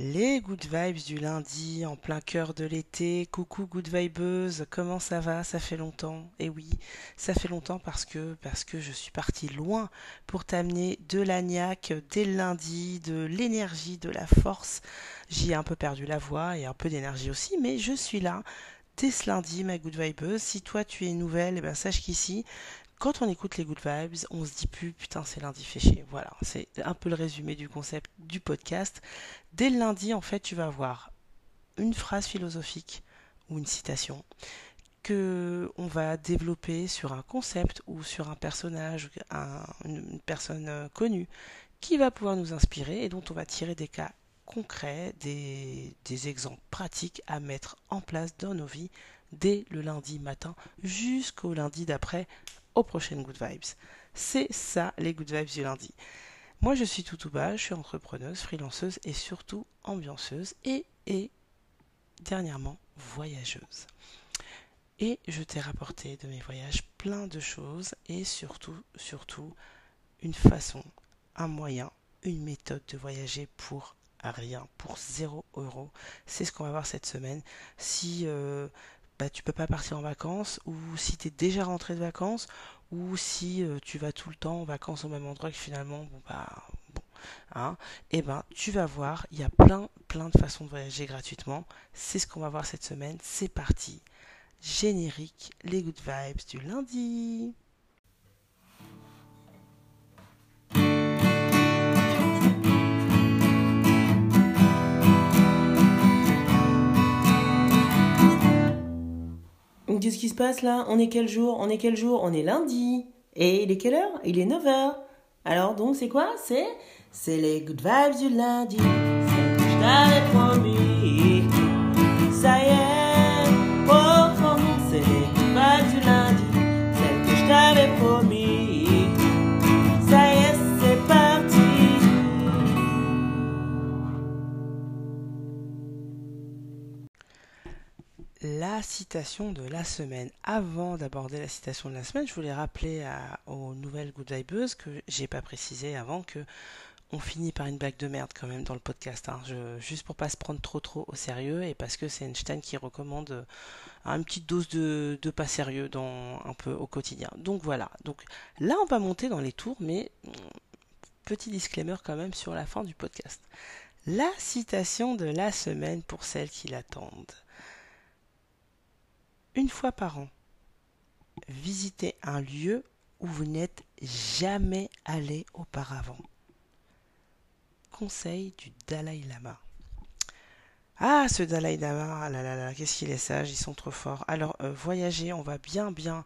Les good vibes du lundi en plein cœur de l'été. Coucou good vibeuse, comment ça va? Ça fait longtemps. Et eh oui, ça fait longtemps parce que parce que je suis partie loin pour t'amener de l'agnac dès lundi, de l'énergie, de la force. J'y ai un peu perdu la voix et un peu d'énergie aussi, mais je suis là dès ce lundi, ma good vibeuse. Si toi tu es nouvelle, eh ben sache qu'ici, quand on écoute les good vibes, on se dit plus putain c'est lundi chier. Voilà, c'est un peu le résumé du concept du podcast. Dès le lundi, en fait, tu vas avoir une phrase philosophique ou une citation que on va développer sur un concept ou sur un personnage, une personne euh, connue qui va pouvoir nous inspirer et dont on va tirer des cas concrets, des exemples pratiques à mettre en place dans nos vies dès le lundi matin jusqu'au lundi d'après aux prochaines Good Vibes. C'est ça les Good Vibes du lundi. Moi je suis tout bas, je suis entrepreneuse, freelanceuse et surtout ambianceuse et, dernièrement voyageuse. Et je t'ai rapporté de mes voyages plein de choses et surtout, surtout une façon, un moyen, une méthode de voyager pour rien, pour 0 euro. C'est ce qu'on va voir cette semaine. Si euh, bah, tu peux pas partir en vacances, ou si tu es déjà rentré de vacances, ou si euh, tu vas tout le temps en vacances au même endroit que finalement, bon bah bon, hein, et eh ben tu vas voir, il y a plein plein de façons de voyager gratuitement. C'est ce qu'on va voir cette semaine. C'est parti. Générique, les good vibes du lundi. Qu'est-ce qui se passe là? On est quel jour? On est quel jour? On est lundi. Et il est quelle heure? Il est 9h. Alors donc c'est quoi? C'est c'est les good vibes du lundi. Je t'avais promis. Citation de la semaine. Avant d'aborder la citation de la semaine, je voulais rappeler aux nouvelles Good Vibeuses que j'ai pas précisé avant que on finit par une blague de merde quand même dans le podcast, hein. juste pour pas se prendre trop trop au sérieux et parce que c'est Einstein qui recommande euh, une petite dose de, de, pas sérieux dans un peu au quotidien. Donc voilà. Donc là on va monter dans les tours, mais mm, petit disclaimer quand même sur la fin du podcast. La citation de la semaine pour celles qui l'attendent une fois par an, visitez un lieu où vous n'êtes jamais allé auparavant. Conseil du Dalai Lama. Ah, ce Dalai Lama, ah là là là, qu'est-ce qu'il est sage, ils sont trop forts. Alors, euh, voyager, on va bien bien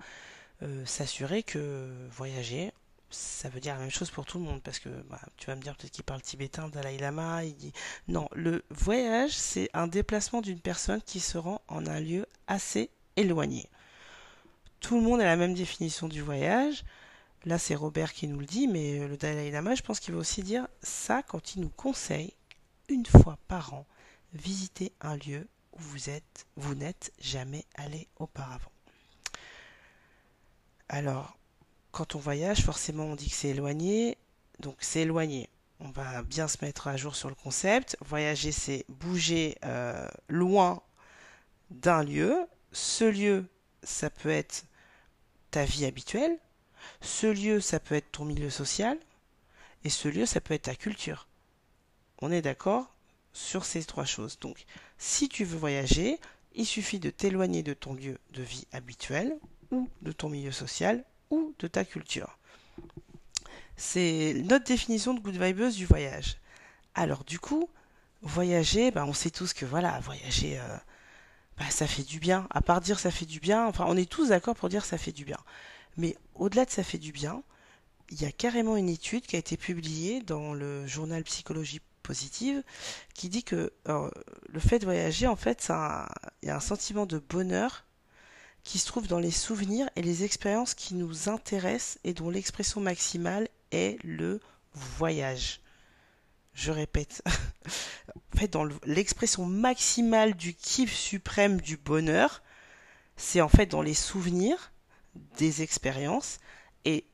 euh, s'assurer que voyager, ça veut dire la même chose pour tout le monde, parce que bah, tu vas me dire peut-être qu'il parle tibétain, Dalai Lama, il dit... Non, le voyage, c'est un déplacement d'une personne qui se rend en un lieu assez éloigné. Tout le monde a la même définition du voyage. Là, c'est Robert qui nous le dit, mais euh, le Dalai Lama, je pense qu'il va aussi dire ça quand il nous conseille, une fois par an, visiter un lieu où vous êtes, vous n'êtes jamais allé auparavant. Alors, quand on voyage, forcément, on dit que c'est éloigné. Donc, c'est éloigné. On va bien se mettre à jour sur le concept. Voyager, c'est bouger euh, loin d'un lieu ce lieu, ça peut être ta vie habituelle, ce lieu, ça peut être ton milieu social, et ce lieu, ça peut être ta culture. On est d'accord sur ces trois choses. Donc, si tu veux voyager, il suffit de t'éloigner de ton lieu de vie habituel, ou de ton milieu social, ou de ta culture. C'est notre définition de good vibeuse du voyage. Alors, du coup, voyager, ben, on sait tous que voilà, voyager, euh, bah, ça fait du bien. À part dire ça fait du bien, enfin, on est tous d'accord pour dire ça fait du bien. Mais au-delà de ça fait du bien, il y a carrément une étude qui a été publiée dans le journal Psychologie positive qui dit que le fait de voyager, en fait, il y a un sentiment de bonheur qui se trouve dans les souvenirs et les expériences qui nous intéressent et dont l'expression maximale est le voyage. Je répète, en fait, dans l'expression maximale du kiff suprême du bonheur, c'est en fait dans les souvenirs des expériences. Et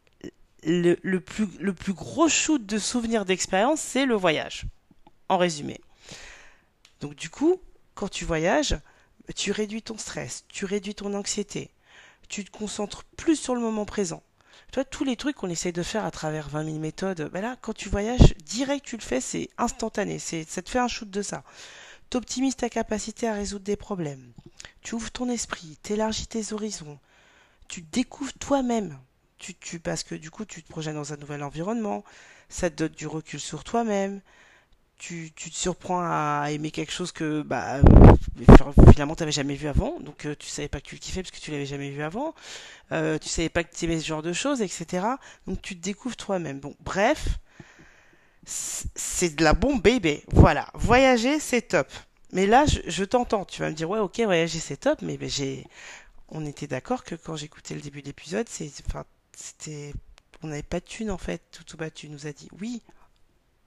le, plus, le plus, gros shoot de souvenirs d'expérience, c'est le voyage. En résumé. Donc du coup, quand tu voyages, tu réduis ton stress, tu réduis ton anxiété, tu te concentres plus sur le moment présent. Toi, tous les trucs qu'on essaye de faire à travers 20 000 méthodes, ben là, quand tu voyages, direct tu le fais, c'est instantané, c'est, ça te fait un shoot de ça. T'optimises ta capacité à résoudre des problèmes. Tu ouvres ton esprit, t'élargis tes horizons. Tu découvres toi-même. Tu, tu, parce que du coup, tu te projettes dans un nouvel environnement. Ça te donne du recul sur toi-même tu, tu, te surprends à aimer quelque chose que bah finalement tu n'avais jamais vu avant. Donc euh, tu savais pas que tu le kiffais parce que tu l'avais jamais vu avant. Euh, tu savais pas que tu aimais ce genre de choses etc donc tu te découvres toi-même. Bon bref c'est de la bombe bébé. Voilà. Voyager c'est top. Mais là je, t'entends. Tu vas me dire ouais ok voyager c'est top. Mais ben, j'ai on était d'accord que quand j'écoutais le début de l'épisode c'est c'était on n'avait pas de thune en fait. Tout tout battu nous a dit oui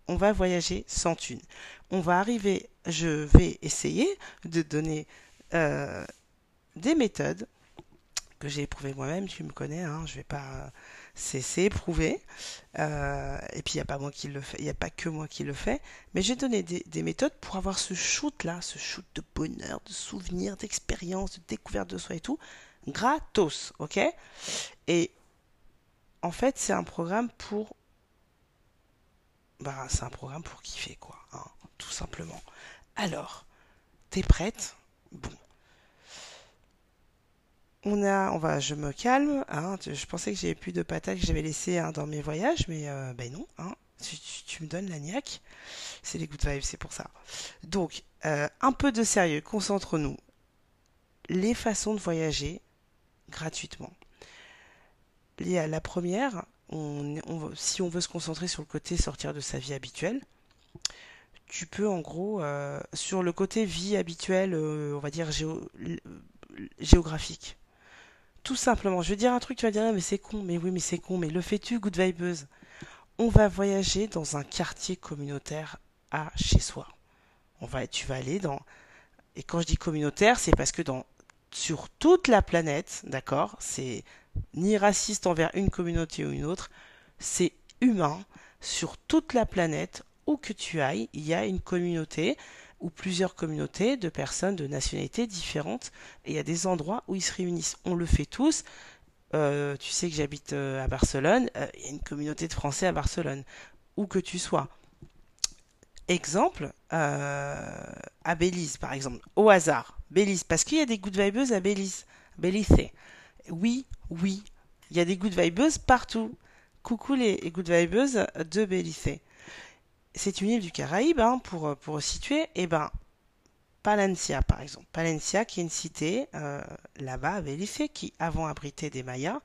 on va voyager sans thune. On va arriver, je vais essayer de donner euh, des méthodes que j'ai éprouvées moi-même, tu me connais, hein, je vais pas c'est éprouvé. Euh, et puis il n'y a pas moi qui le fait, il n'y a pas que moi qui le fais, mais j'ai donné des, des, méthodes pour avoir ce shoot là, ce shoot de bonheur, de souvenirs, d'expérience, de découverte de soi et tout, gratos, ok? Et en fait, c'est un programme pour bah, c'est un programme pour kiffer, quoi, hein, tout simplement. Alors, t'es prête? Bon. On a, on va, je me calme. Hein, je pensais que j'avais plus de patates que j'avais laissées hein, dans mes voyages, mais euh, ben non. Tu, me donnes la niaque. C'est les good vibes, c'est pour ça. Donc, euh, un peu de sérieux. Concentre-nous. Les façons de voyager gratuitement. La première, si on veut se concentrer sur le côté sortir de sa vie habituelle, tu peux en gros, euh, sur le côté vie habituelle, euh, on va dire géographique. Tout simplement, je vais dire un truc, tu vas dire, ah, mais c'est con, mais oui, mais c'est con, mais le fais-tu, good vibeuse On va voyager dans un quartier communautaire à chez soi. On va, tu vas aller dans. Et quand je dis communautaire, c'est parce que dans, sur toute la planète, d'accord C'est ni raciste envers une communauté ou une autre, c'est humain. Sur toute la planète, où que tu ailles, il y a une communauté ou plusieurs communautés de personnes de nationalités différentes. Et il y a des endroits où ils se réunissent. On le fait tous. Euh, tu sais que j'habite euh, à Barcelone, euh, il y a une communauté de Français à Barcelone, où que tu sois. Exemple, à Belize par exemple, au hasard, Belize, parce qu'il y a des good vibeuses à Belize, Belize. Oui, oui, il y a des good vibeuses partout. Coucou les good vibeuses de Belize. C'est une île du Caraïbe, hein, pour, pour situer. Et eh ben, Palencia, par exemple. Palencia, qui est une cité euh, là-bas à qui avant abritait des Mayas,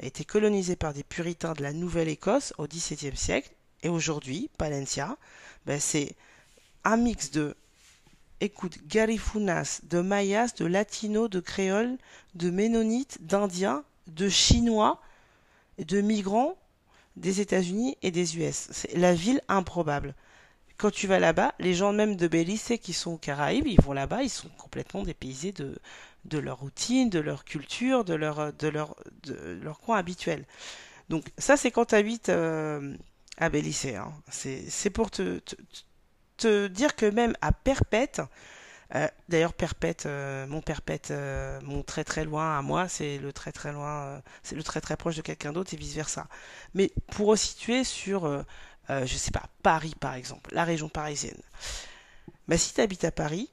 a été colonisée par des puritains de la Nouvelle-Écosse au XVIIe siècle. Et aujourd'hui, Palencia, ben, c'est un mix de écoute, Garifunas, de Mayas, de Latinos, de Créoles, de Ménonites, d'Indiens, de Chinois, de migrants des États-Unis et des US. C'est la ville improbable. Quand tu vas là-bas, les gens même de Belize qui sont aux Caraïbes, ils vont là-bas, ils sont complètement dépaysés de, leur routine, de leur culture, de leur, coin habituel. Donc ça, c'est quand tu habites euh, à Belize. Hein. C'est pour te te dire que même à Perpète, euh, d'ailleurs Perpète, euh, mon Perpète, euh, mon très très loin à moi, c'est le très très loin, c'est le très très proche de quelqu'un d'autre et vice versa. Mais pour resituer sur, je sais pas, Paris par exemple, la région parisienne. Bah, si tu habites à Paris,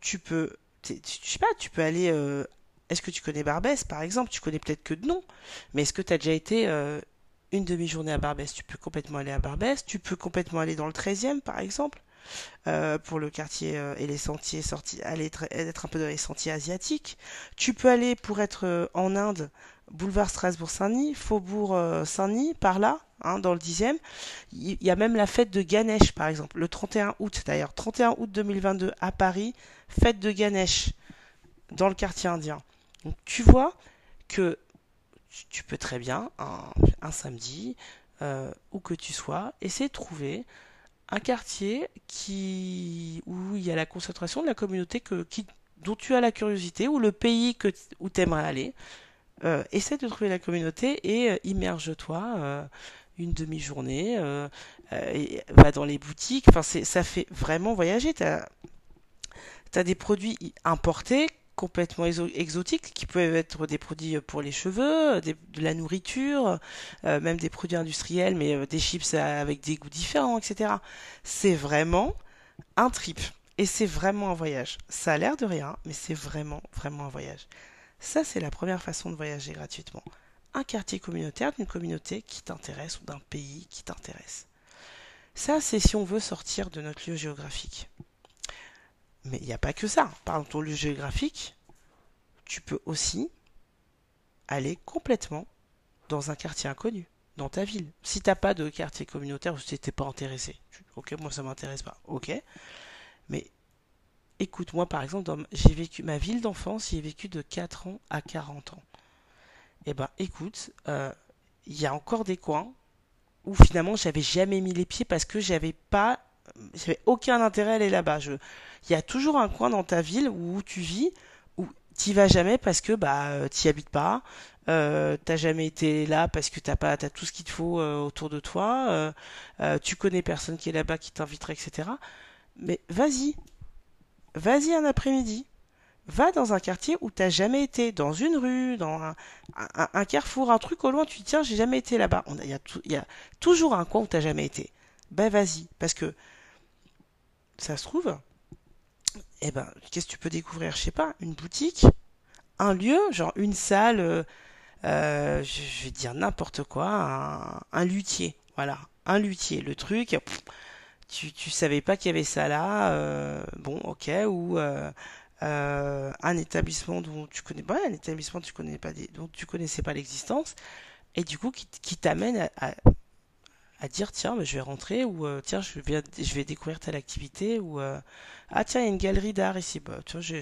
tu peux, je sais pas, tu peux aller. est-ce que tu connais Barbès par exemple? Tu connais peut-être que de nom, mais est-ce que tu as déjà été une demi-journée à Barbès, tu peux complètement aller à Barbès, tu peux complètement aller dans le 13e par exemple, euh, pour le quartier euh, et les sentiers sortis, aller être, un peu dans les sentiers asiatiques. Tu peux aller pour être euh, en Inde, boulevard Strasbourg-Saint-Denis, faubourg Saint-Denis, par là, hein, dans le 10e. Il y a même la fête de Ganesh par exemple, le 31 août d'ailleurs, 31 août 2022 à Paris, fête de Ganesh dans le quartier indien. Donc tu vois que tu peux très bien, un, samedi, euh, où que tu sois, essayer de trouver un quartier qui, où il y a la concentration de la communauté que, qui, dont tu as la curiosité, ou le pays que, où tu aimerais aller. Euh, essaie de trouver la communauté et euh, immerge-toi. une demi-journée, va dans les boutiques. Enfin, ça fait vraiment voyager. T'as, t'as des produits importés complètement exo- exotiques qui peuvent être des produits pour les cheveux, des- de la nourriture, euh, même des produits industriels, mais euh, des chips avec des goûts différents, etc. C'est vraiment un trip. Et c'est vraiment un voyage. Ça a l'air de rien, mais c'est vraiment, vraiment un voyage. Ça, c'est la première façon de voyager gratuitement. Un quartier communautaire d'une communauté qui t'intéresse ou d'un pays qui t'intéresse. Ça, c'est si on veut sortir de notre lieu géographique. Mais il n'y a pas que ça. Par ton lieu géographique, tu peux aussi aller complètement dans un quartier inconnu, dans ta ville. Si t'as pas de quartier communautaire ou si t'es pas intéressé, ok, moi ça m'intéresse pas, ok. Mais écoute, moi par exemple, j'ai vécu ma ville d'enfance, j'y ai vécu de 4 ans à 40 ans. Eh ben, écoute, euh, il y a encore des coins où finalement j'avais jamais mis les pieds parce que j'avais pas, j'avais aucun intérêt à aller là-bas. Il y a toujours un coin dans ta ville où tu vis où t'y vas jamais parce que bah euh, t'y habites pas, euh, t'as jamais été là parce que t'as pas, tout ce qu'il te faut euh, autour de toi, euh, euh, tu connais personne qui est là-bas qui t'inviterait, etc. Mais vas-y, vas-y un après-midi. Va dans un quartier où t'as jamais été, dans une rue, dans un, carrefour, un truc au loin, tu te dis tiens, j'ai jamais été là-bas. Il y y a toujours un coin où t'as jamais été. Ben vas-y, parce que ça se trouve, eh ben, qu'est-ce que tu peux découvrir? Je sais pas, une boutique, un lieu, genre une salle, euh, euh, je, vais dire n'importe quoi, un, un luthier, voilà, un luthier. Le truc, tu, tu savais pas qu'il y avait ça là, euh, bon, ok, ou euh, un établissement dont tu connais pas, un établissement dont tu connaissais pas l'existence, et du coup qui, t'amène à- à dire tiens, mais je vais rentrer, ou euh, tiens, je vais, je vais découvrir telle activité, ou euh, ah tiens, il y a une galerie d'art ici, bah, tu vois, je,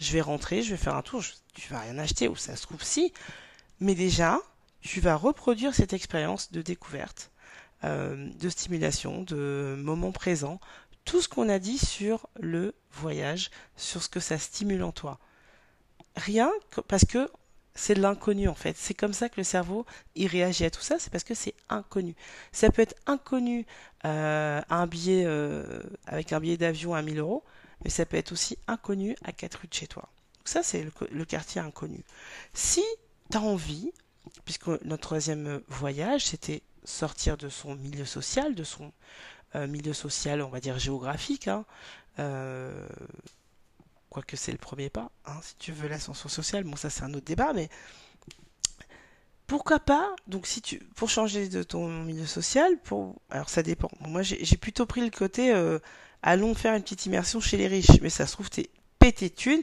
je vais rentrer, je vais faire un tour, je- tu vas rien acheter, ou ça se trouve si, mais déjà, tu vas reproduire cette expérience de découverte, euh, de stimulation, de moment présent, tout ce qu'on a dit sur le voyage, sur ce que ça stimule en toi. Rien parce que c'est de l'inconnu en fait. C'est comme ça que le cerveau il réagit à tout ça, c'est parce que c'est inconnu. Ça peut être inconnu euh, un billet euh, avec un billet d'avion à 1000 euros, mais ça peut être aussi inconnu à 4 rues de chez toi. Donc ça c'est le, quartier inconnu. Si tu as envie, puisque notre troisième voyage c'était sortir de son milieu social, de son euh, milieu social on va dire géographique, hein, quoique c'est le premier pas, hein, si tu veux l'ascension sociale, bon ça c'est un autre débat, mais pourquoi pas, donc si tu, pour changer de ton milieu social, pour, alors ça dépend. Moi j'ai plutôt pris le côté, euh, allons faire une petite immersion chez les riches, mais ça se trouve t'es pété de thunes,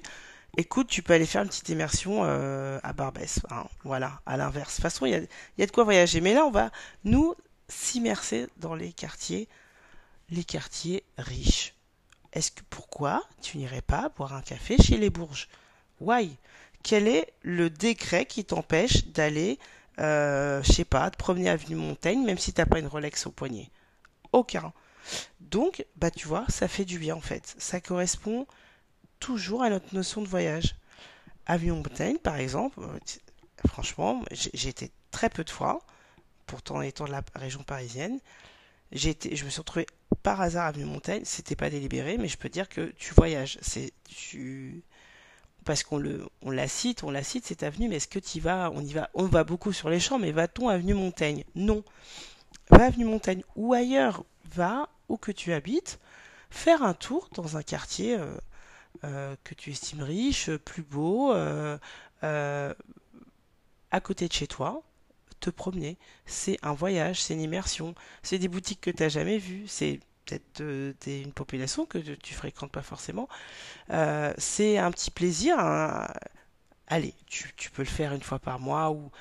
écoute, tu peux aller faire une petite immersion euh, à Barbès, hein, voilà, à l'inverse. De toute façon, il y a, y a de quoi voyager, mais là on va nous s'immerser dans les quartiers, les quartiers riches. Est-ce que pourquoi tu n'irais pas boire un café chez les Bourges? Why? Quel est le décret qui t'empêche d'aller, euh, je sais pas, te promener avenue Montaigne, même si t'as pas une Rolex au poignet? Aucun. Donc, bah tu vois, ça fait du bien en fait. Ça correspond toujours à notre notion de voyage. Avenue Montaigne, par exemple, euh, franchement, j'ai été très peu de fois, pourtant étant de la région parisienne. Été, je me suis retrouvé par hasard avenue Montaigne. C'était pas délibéré, mais je peux dire que tu voyages. C'est tu parce qu'on le, on la cite, on la cite cette avenue, mais est-ce que tu vas? On y va, on va beaucoup sur les champs, mais va-t-on avenue Montaigne? Non. Va avenue Montaigne ou ailleurs, va où que tu habites, faire un tour dans un quartier euh, euh, que tu estimes riche, plus beau, euh, à côté de chez toi, te promener. C'est un voyage, c'est une immersion, c'est des boutiques que tu n'as jamais vues, c'est peut-être euh, une population que tu fréquentes pas forcément. Euh, c'est un petit plaisir. hein. Allez, tu, peux le faire une fois par mois ou,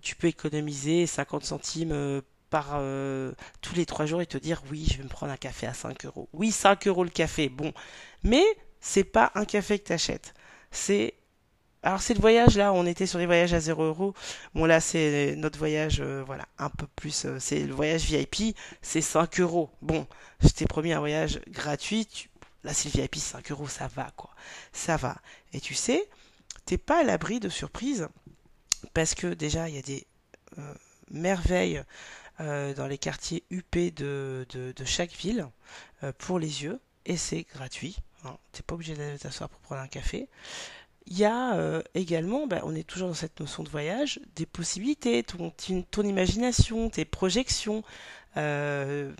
tu peux économiser 50 centimes euh, par tous les trois jours et te dire oui, je vais me prendre un café à 5 euros. Oui, 5 euros le café, bon. Mais c'est pas un café que tu achètes. C'est alors c'est le voyage là, on était sur les voyages à zéro euro. Bon là c'est notre voyage, euh, voilà, un peu plus. euh, c'est le voyage VIP, c'est 5 euros. Bon, je t'ai promis un voyage gratuit. tu- Là c'est le VIP, 5 euros, ça va quoi, ça va. Et tu sais, t'es pas à l'abri de surprises parce que déjà il y a des euh, merveilles dans les quartiers UP de, de, chaque ville pour les yeux et c'est gratuit. Hein. T'es pas obligé d'aller t'asseoir pour prendre un café. Il y a euh, également, bah, on est toujours dans cette notion de voyage, des possibilités, ton, ton imagination, tes projections. Euh,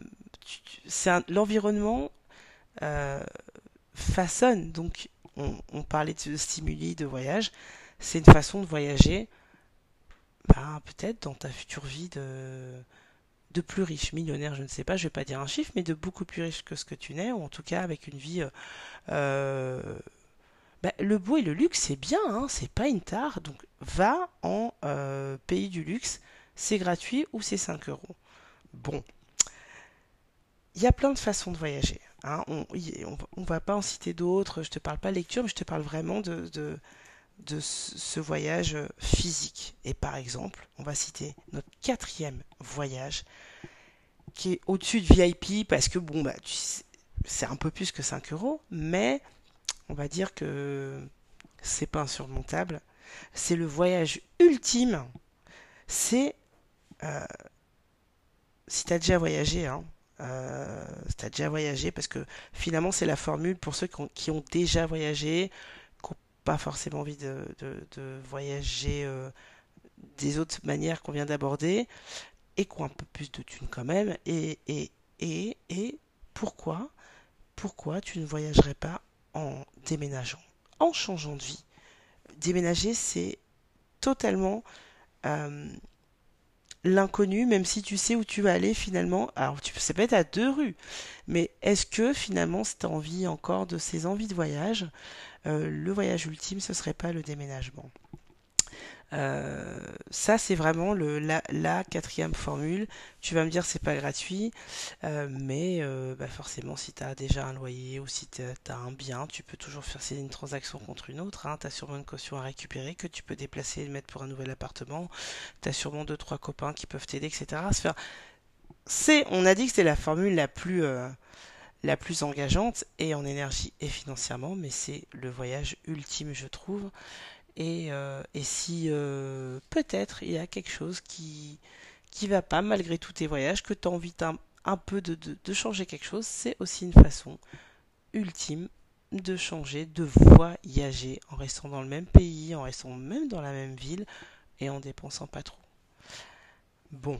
l'environnement euh, façonne. Donc, on, parlait de stimuli de voyage. C'est une façon de voyager, bah, peut-être dans ta future vie de, de plus riche, millionnaire, je ne sais pas, je vais pas dire un chiffre, mais de beaucoup plus riche que ce que tu n'es, ou en tout cas avec une vie. Bah, le beau et le luxe, c'est bien, hein, c'est pas une tare. Donc, va en euh, pays du luxe, c'est gratuit ou c'est 5 euros. Bon, il y a plein de façons de voyager. hein. On, on, va pas en citer d'autres. Je te parle pas lecture, mais je te parle vraiment de, ce voyage euh, physique. Et par exemple, on va citer notre quatrième voyage qui est au-dessus de VIP parce que bon, bah, c'est un peu plus que 5 euros, mais on va dire que c'est pas insurmontable. C'est le voyage ultime. C'est euh, si tu déjà voyagé, hein, euh, si tu as déjà voyagé, parce que finalement, c'est la formule pour ceux qui ont, déjà voyagé, qui n'ont pas forcément envie de voyager euh, des autres manières qu'on vient d'aborder, et qui ont un peu plus de thunes quand même. Et, et, et, et pourquoi, pourquoi tu ne voyagerais pas en déménageant, en changeant de vie? Déménager, c'est totalement euh, l'inconnu, même si tu sais où tu vas aller finalement. Alors, tu, ça peut être à deux rues, mais est-ce que finalement, si tu as envie encore de ces envies de voyage, euh, le voyage ultime, ce serait pas le déménagement? Euh, ça, c'est vraiment la, la quatrième formule. Tu vas me dire, c'est pas gratuit, euh, mais euh, bah forcément, si tu as déjà un loyer ou si tu as un bien, tu peux toujours faire une transaction contre une autre. Hein. Tu sûrement une caution à récupérer que tu peux déplacer et mettre pour un nouvel appartement. Tu as sûrement deux, trois copains qui peuvent t'aider, etc. C'est, on a dit que c'était la formule la plus, euh, la plus engageante et en énergie et financièrement, mais c'est le voyage ultime, je trouve. Et, euh, et si euh, peut-être il y a quelque chose qui qui va pas malgré tous tes voyages, que tu as envie un, peu de, de- de changer quelque chose, c'est aussi une façon ultime de changer, de voyager en restant dans le même pays, en restant même dans la même ville et en dépensant pas trop. Bon,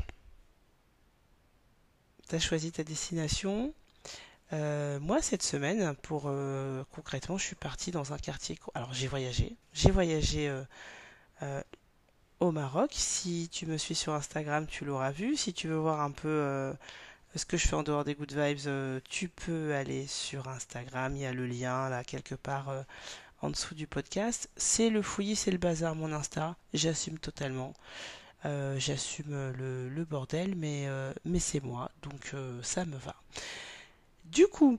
t'as choisi ta destination. Euh, moi, cette semaine, pour euh, concrètement, je suis partie dans un quartier. Alors, j'ai voyagé. J'ai voyagé euh, au Maroc. Si tu me suis sur Instagram, tu l'auras vu. Si tu veux voir un peu ce que je fais en dehors des Good Vibes, tu peux aller sur Instagram. Il y a le lien là quelque part en dessous du podcast. C'est le fouillis, c'est le bazar, mon Insta. J'assume totalement. J'assume le, bordel, mais, c'est moi, donc ça me va. Du coup,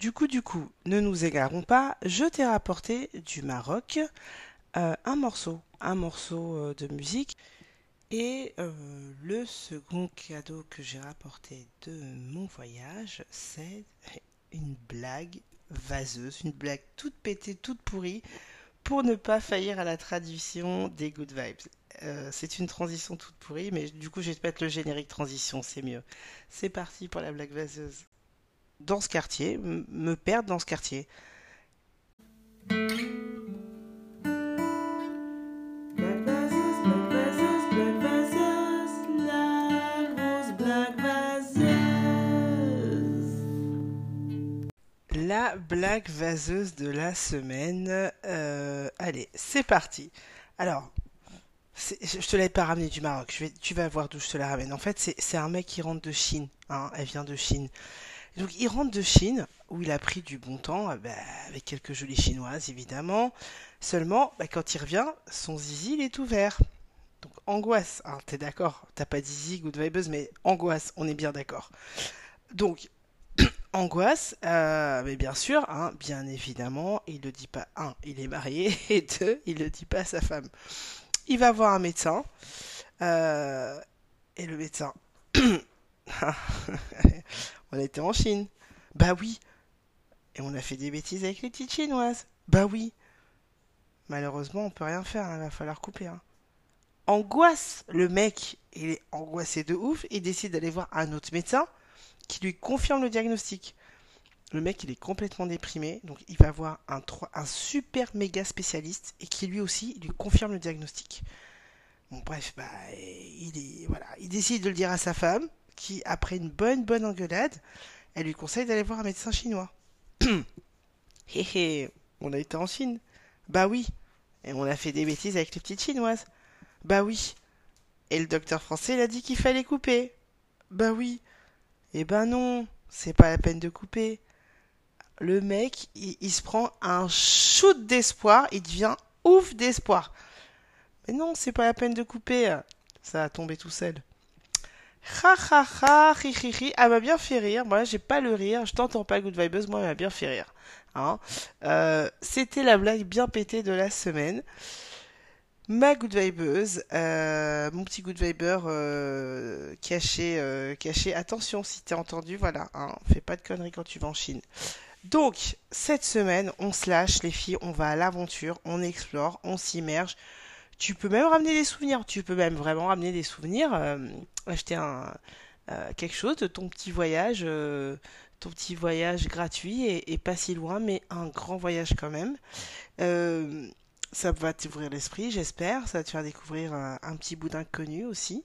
du coup, du coup, ne nous égarons pas. Je t'ai rapporté du Maroc euh, un morceau, un morceau euh, de musique. Et euh, le second cadeau que j'ai rapporté de mon voyage, c'est une blague vaseuse, une blague toute pétée, toute pourrie, pour ne pas faillir à la tradition des Good Vibes. C'est une transition toute pourrie, mais du coup, je vais te mettre le générique transition, c'est mieux. C'est parti pour la blague vaseuse. Dans ce quartier, me perdre dans ce quartier. La blague vaseuse. De la semaine. Euh, allez, c'est parti. Alors, je te l'avais pas ramené du Maroc. Je vais, tu vas voir d'où je te la ramène. En fait, c'est c'est un mec qui rentre de Chine. hein, elle vient de Chine. Donc, il rentre de Chine, où il a pris du bon temps, euh, bah, avec quelques jolies chinoises, évidemment. Seulement, bah, quand il revient, son zizi, il est ouvert. Donc, angoisse. Hein, T'es d'accord? T'as pas zizi, good vibes, mais angoisse, on est bien d'accord. Donc, angoisse, euh, mais bien sûr, hein, bien évidemment, il le dit pas. Un, il est marié, et deux, il le dit pas à sa femme. Il va voir un médecin, euh, et le médecin, on était en Chine. Bah oui. Et on a fait des bêtises avec les petites chinoises. Bah oui. Malheureusement, on peut rien faire, hein, il va falloir couper. hein. angoisse. Le mec, il est angoissé de ouf. Il décide d'aller voir un autre médecin qui lui confirme le diagnostic. Le mec, il est complètement déprimé. Donc, il va voir un, super méga spécialiste et qui lui aussi lui confirme le diagnostic. Bon, bref, bah, il, il décide de le dire à sa femme qui, après une bonne, bonne engueulade, elle lui conseille d'aller voir un médecin chinois. Hé hé, on a été en Chine. Bah oui. Et on a fait des bêtises avec les petites chinoises. Bah oui. Et le docteur français, il a dit qu'il fallait couper. Bah oui. Eh ben non, c'est pas la peine de couper. Le mec, il, il se prend un shoot d'espoir, il devient ouf d'espoir. Mais non, c'est pas la peine de couper. Ça a tombé tout seul. Ha ha ha, ri ri m'a bien fait rire. Moi, j'ai pas le rire. Je t'entends pas, Good Vibes. Moi, elle m'a bien fait rire. Hein euh, C'était la blague bien pétée de la semaine. Ma good vibeuse, euh, mon petit good viber euh, caché, euh, caché. Attention si t'es entendu, voilà, hein, fais pas de conneries quand tu vas en Chine. Donc, cette semaine, on se lâche, les filles, on va à l'aventure, on explore, on s'immerge. Tu peux même ramener des souvenirs, tu peux même vraiment ramener des souvenirs, euh, acheter euh, quelque chose de ton petit voyage, euh, ton petit voyage gratuit et, pas si loin, mais un grand voyage quand même. Euh, ça va t'ouvrir l'esprit, j'espère. Ça va te faire découvrir un, petit bout d'inconnu aussi.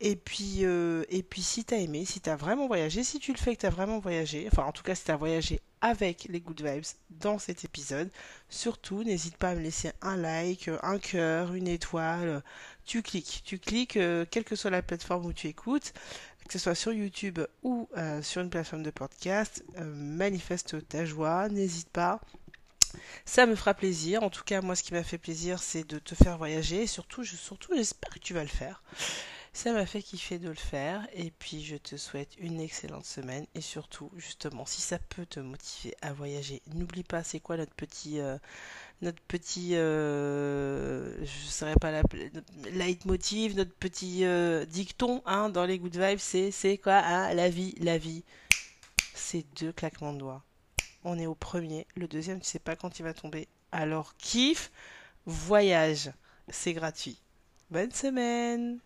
Et puis, et puis si t'as aimé, si t'as vraiment voyagé, si tu le fais que t'as vraiment voyagé, enfin en tout cas si t'as voyagé avec les Good Vibes dans cet épisode, surtout n'hésite pas à me laisser un like, un cœur, une étoile. Tu cliques, tu cliques, euh, quelle que soit la plateforme où tu écoutes, que ce soit sur YouTube ou euh, sur une plateforme de podcast, euh, manifeste ta joie, n'hésite pas. Ça me fera plaisir. En tout cas, moi, ce qui m'a fait plaisir, c'est de te faire voyager. Et surtout, je, surtout, j'espère que tu vas le faire. Ça m'a fait kiffer de le faire. Et puis, je te souhaite une excellente semaine. Et surtout, justement, si ça peut te motiver à voyager, n'oublie pas, c'est quoi notre petit, euh, notre petit, euh, je saurais pas la leitmotiv, notre petit euh, dicton, hein, dans les good vibes, c'est, c'est quoi, hein, la vie, la vie. C'est deux claquements de doigts. On est au premier. Le deuxième, tu sais pas quand il va tomber. Alors, kiffe, voyage. C'est gratuit. Bonne semaine